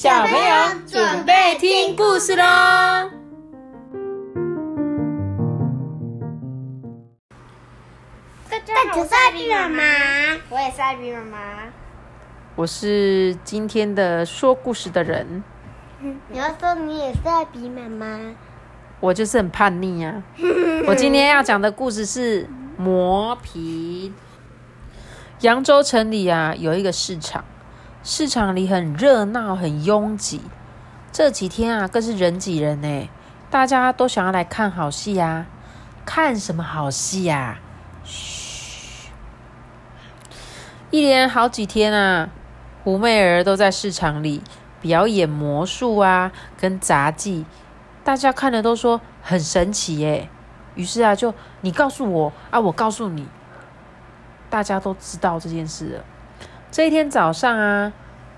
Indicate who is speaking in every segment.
Speaker 1: 小朋友准备听故事喽！
Speaker 2: 大家好，我是艾比妈妈，我也是艾比妈妈。
Speaker 1: 我是今天的说故事的人，
Speaker 2: 你要说你也是艾比妈妈，
Speaker 1: 我就是很叛逆啊！我今天要讲的故事是磨皮。扬州城里啊，有一个市场。市场里很热闹，很拥挤。这几天啊，更是人挤人呢。大家都想要来看好戏呀。看什么好戏呀？嘘！一连好几天啊，胡媚儿都在市场里表演魔术啊，跟杂技。大家看了都说很神奇耶。于是啊，就你告诉我啊，我告诉你，大家都知道这件事了。这一天早上啊，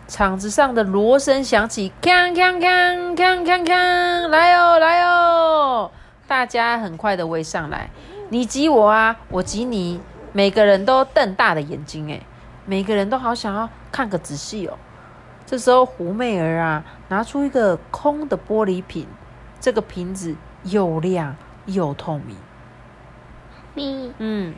Speaker 1: 场子上的锣声响起，锵锵锵锵锵锵，来哦来哦！大家很快的围上来，你挤我啊，我挤你，每个人都瞪大的眼睛，哎，每个人都好想要看个仔细哦。这时候胡媚儿啊，拿出一个空的玻璃瓶，这个瓶子又亮又透明。
Speaker 2: 咪，嗯。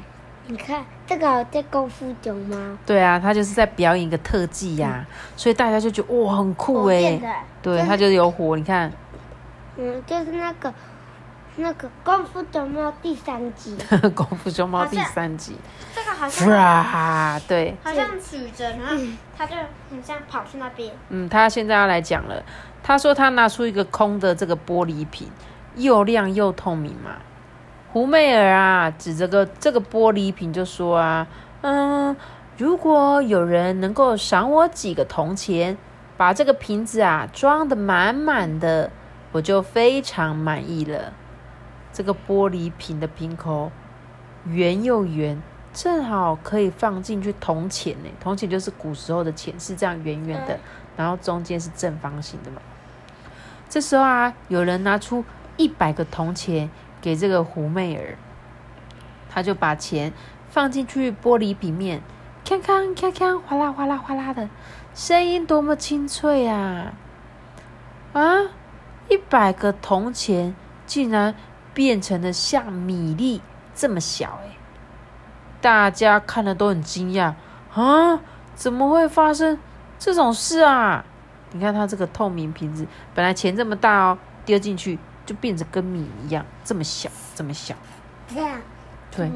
Speaker 2: 你看这个在功夫熊吗？
Speaker 1: 对啊，他就是在表演一个特技呀，所以大家就觉得哇很酷哎。对，他就是有火，你看。
Speaker 2: 嗯，就是那个那个功夫熊猫第三集。
Speaker 1: 功夫熊猫第三集。
Speaker 2: 这个好像。
Speaker 1: 哇，对。
Speaker 2: 好像举着，然后他就很像跑去那边。
Speaker 1: 嗯，他现在要来讲了。他说他拿出一个空的这个玻璃瓶，又亮又透明嘛。胡媚儿啊，指着个这个玻璃瓶就说啊，嗯，如果有人能够赏我几个铜钱，把这个瓶子啊装的满满的，我就非常满意了。这个玻璃瓶的瓶口圆又圆，正好可以放进去铜钱呢。铜钱就是古时候的钱，是这样圆圆的，然后中间是正方形的嘛。这时候啊，有人拿出一百个铜钱。给这个胡媚儿，他就把钱放进去玻璃瓶面，锵锵锵锵，哗啦哗啦哗啦的声音多么清脆啊！啊，一百个铜钱竟然变成了像米粒这么小哎！大家看了都很惊讶啊，怎么会发生这种事啊？你看它这个透明瓶子，本来钱这么大哦，丢进去。就变成跟米一样，这么小，这么小。对，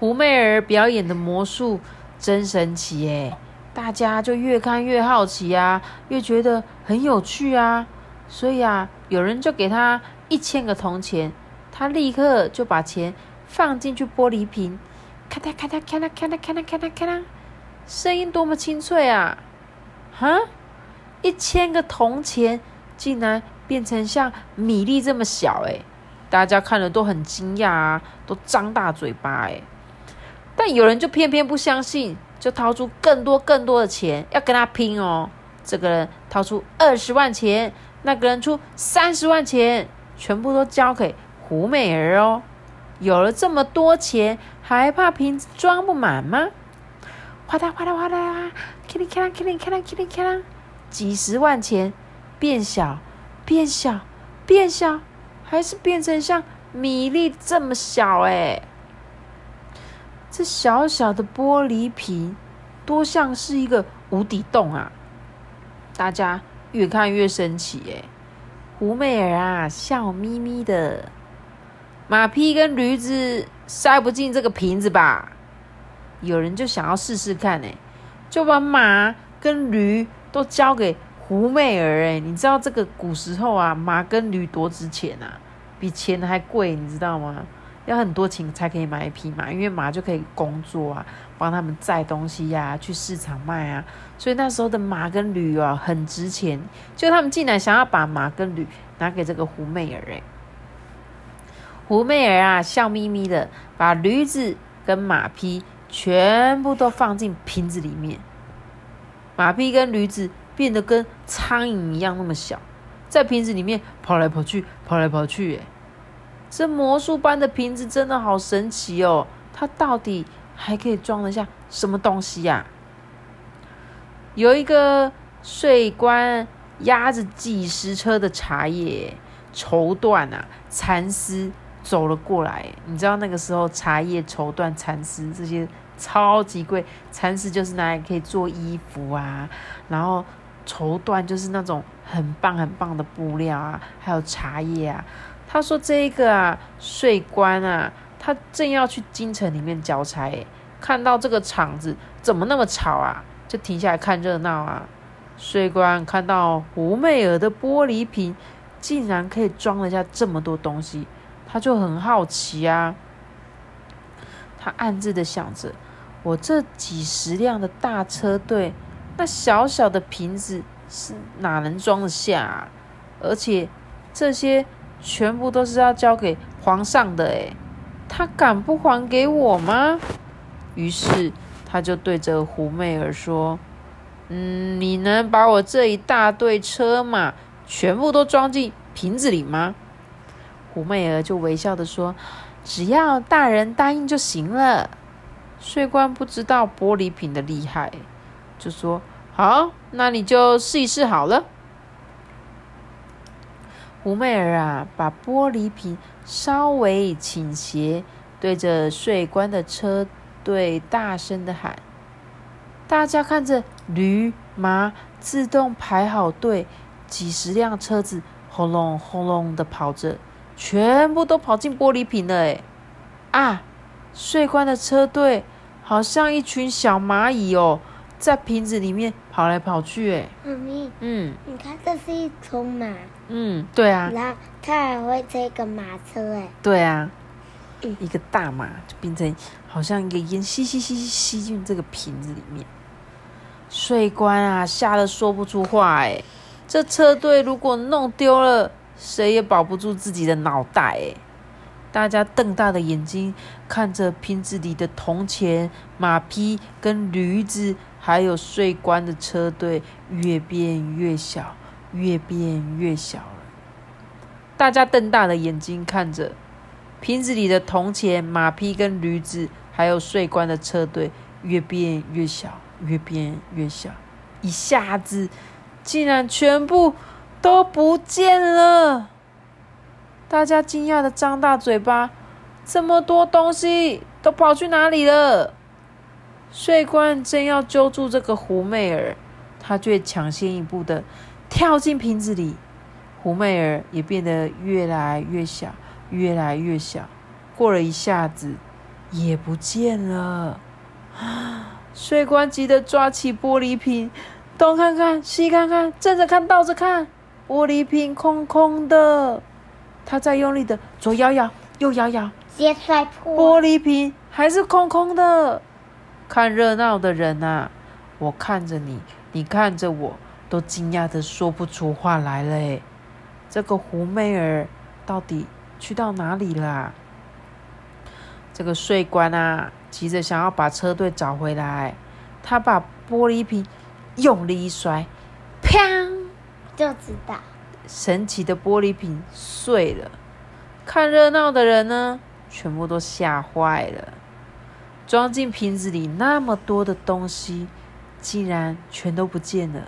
Speaker 1: 胡媚儿表演的魔术真神奇哎！大家就越看越好奇啊，越觉得很有趣啊。所以啊，有人就给他一千个铜钱，他立刻就把钱放进去玻璃瓶，咔嗒咔嗒咔嗒咔嗒咔嗒咔嗒咔嗒，声音多么清脆啊！哈，一千个铜钱竟然。变成像米粒这么小哎，大家看了都很惊讶啊，都张大嘴巴哎。但有人就偏偏不相信，就掏出更多更多的钱要跟他拼哦。这个人掏出二十万钱，那个人出三十万钱，全部都交给胡美儿哦。有了这么多钱，还怕瓶子装不满吗？哗啦哗啦哗啦，咔哩咔啦咔哩咔啦咔哩咔啦，几十万钱变小。变小，变小，还是变成像米粒这么小哎！这小小的玻璃瓶，多像是一个无底洞啊！大家越看越生气哎！胡媚儿啊，笑眯眯的。马匹跟驴子塞不进这个瓶子吧？有人就想要试试看哎，就把马跟驴都交给。胡媚儿，哎，你知道这个古时候啊，马跟驴多值钱啊，比钱还贵，你知道吗？要很多钱才可以买一匹马，因为马就可以工作啊，帮他们载东西呀，去市场卖啊，所以那时候的马跟驴啊很值钱。就他们竟然想要把马跟驴拿给这个胡媚儿，哎，胡媚儿啊，笑眯眯的把驴子跟马匹全部都放进瓶子里面，马匹跟驴子。变得跟苍蝇一样那么小，在瓶子里面跑来跑去，跑来跑去。哎，这魔术般的瓶子真的好神奇哦！它到底还可以装得下什么东西呀？有一个税官压着几十车的茶叶、绸缎啊、蚕丝走了过来。你知道那个时候茶叶、绸缎、蚕丝这些超级贵，蚕丝就是拿来可以做衣服啊，然后绸缎就是那种很棒很棒的布料啊，还有茶叶啊。他说这个啊，税官啊，他正要去京城里面交差，看到这个场子怎么那么吵啊，就停下来看热闹啊。税官看到胡媚儿的玻璃瓶竟然可以装得下这么多东西，他就很好奇啊。他暗自的想着：我这几十辆的大车队，那小小的瓶子是哪能装得下啊？而且这些全部都是要交给皇上的，诶，他敢不还给我吗？于是他就对着胡媚儿说。嗯，你能把我这一大队车马全部都装进瓶子里吗？胡媚儿就微笑的说：“只要大人答应就行了。”税官不知道玻璃瓶的厉害，就说：“好，那你就试一试好了。”胡媚儿啊，把玻璃瓶稍微倾斜，对着税官的车队大声的喊。大家看着驴马自动排好队，几十辆车子轰隆轰隆的跑着，全部都跑进玻璃瓶了。哎，啊！税官的车队好像一群小蚂蚁哦，在瓶子里面跑来跑去。哎，
Speaker 2: 妈咪，嗯，你看这是一头马。
Speaker 1: 嗯，对啊。
Speaker 2: 然后它还会这个马车。哎，
Speaker 1: 对啊。一个大马就变成好像一个烟吸吸吸吸进这个瓶子里面。税官啊，吓得说不出话哎！这车队如果弄丢了，谁也保不住自己的脑袋哎！大家瞪大的眼睛看着瓶子里的铜钱、马匹跟驴子，还有税官的车队越变越小，越变越小了。大家瞪大的眼睛看着瓶子里的铜钱、马匹跟驴子，还有税官的车队越变越小。越变越小，一下子竟然全部都不见了！大家惊讶的张大嘴巴，这么多东西都跑去哪里了？税官正要揪住这个胡媚儿，他却抢先一步的跳进瓶子里，胡媚儿也变得越来越小，越来越小。过了一下子，也不见了。税官急得抓起玻璃瓶，东看看，西看看，正着看，倒着看，玻璃瓶空空的。他在用力的左摇摇，右摇摇，
Speaker 2: 接摔破。
Speaker 1: 玻璃瓶还是空空的。看热闹的人啊，我看着你，你看着我，都惊讶的说不出话来了。这个胡媚儿到底去到哪里啦？这个税官啊！急着想要把车队找回来，他把玻璃瓶用力一摔，砰！
Speaker 2: 就知道
Speaker 1: 神奇的玻璃瓶碎了。看热闹的人呢，全部都吓坏了。装进瓶子里那么多的东西，竟然全都不见了。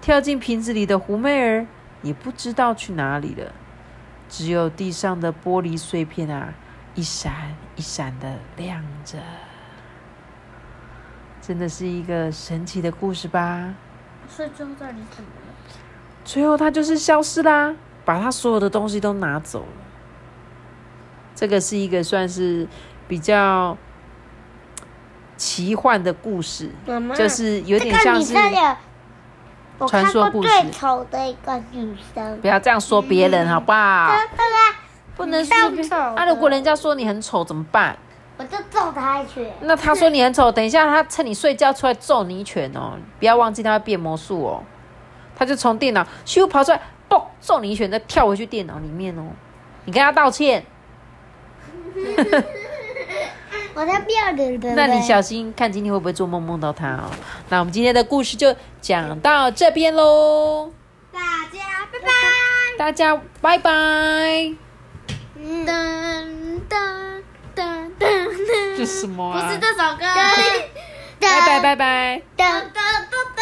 Speaker 1: 跳进瓶子里的狐媚儿也不知道去哪里了。只有地上的玻璃碎片啊！一闪一闪的亮着，真的是一个神奇的故事吧？
Speaker 2: 所以最后到底怎么？
Speaker 1: 最后他就是消失啦，把他所有的东西都拿走了。这个是一个算是比较奇幻的故事，就是有点像是传说故事。
Speaker 2: 最丑的一个女生，
Speaker 1: 不要这样说别人好不好？不能说啊！如果人家说你很丑怎么办？
Speaker 2: 我就揍他一拳。
Speaker 1: 那他说你很丑，等一下他趁你睡觉出来揍你一拳哦！不要忘记他会变魔术哦，他就从电脑咻跑出来，嘣揍你一拳，再跳回去电脑里面哦。你跟他道歉。
Speaker 2: 我才不要的。
Speaker 1: 那你小心看今天会不会做梦梦到他哦。那我们今天的故事就讲到这边喽。
Speaker 2: 大家拜拜。
Speaker 1: 大家拜拜。
Speaker 2: 噔噔噔噔，
Speaker 1: 这什么啊？
Speaker 2: 不是这首歌。
Speaker 1: 拜拜拜拜。噔噔噔噔。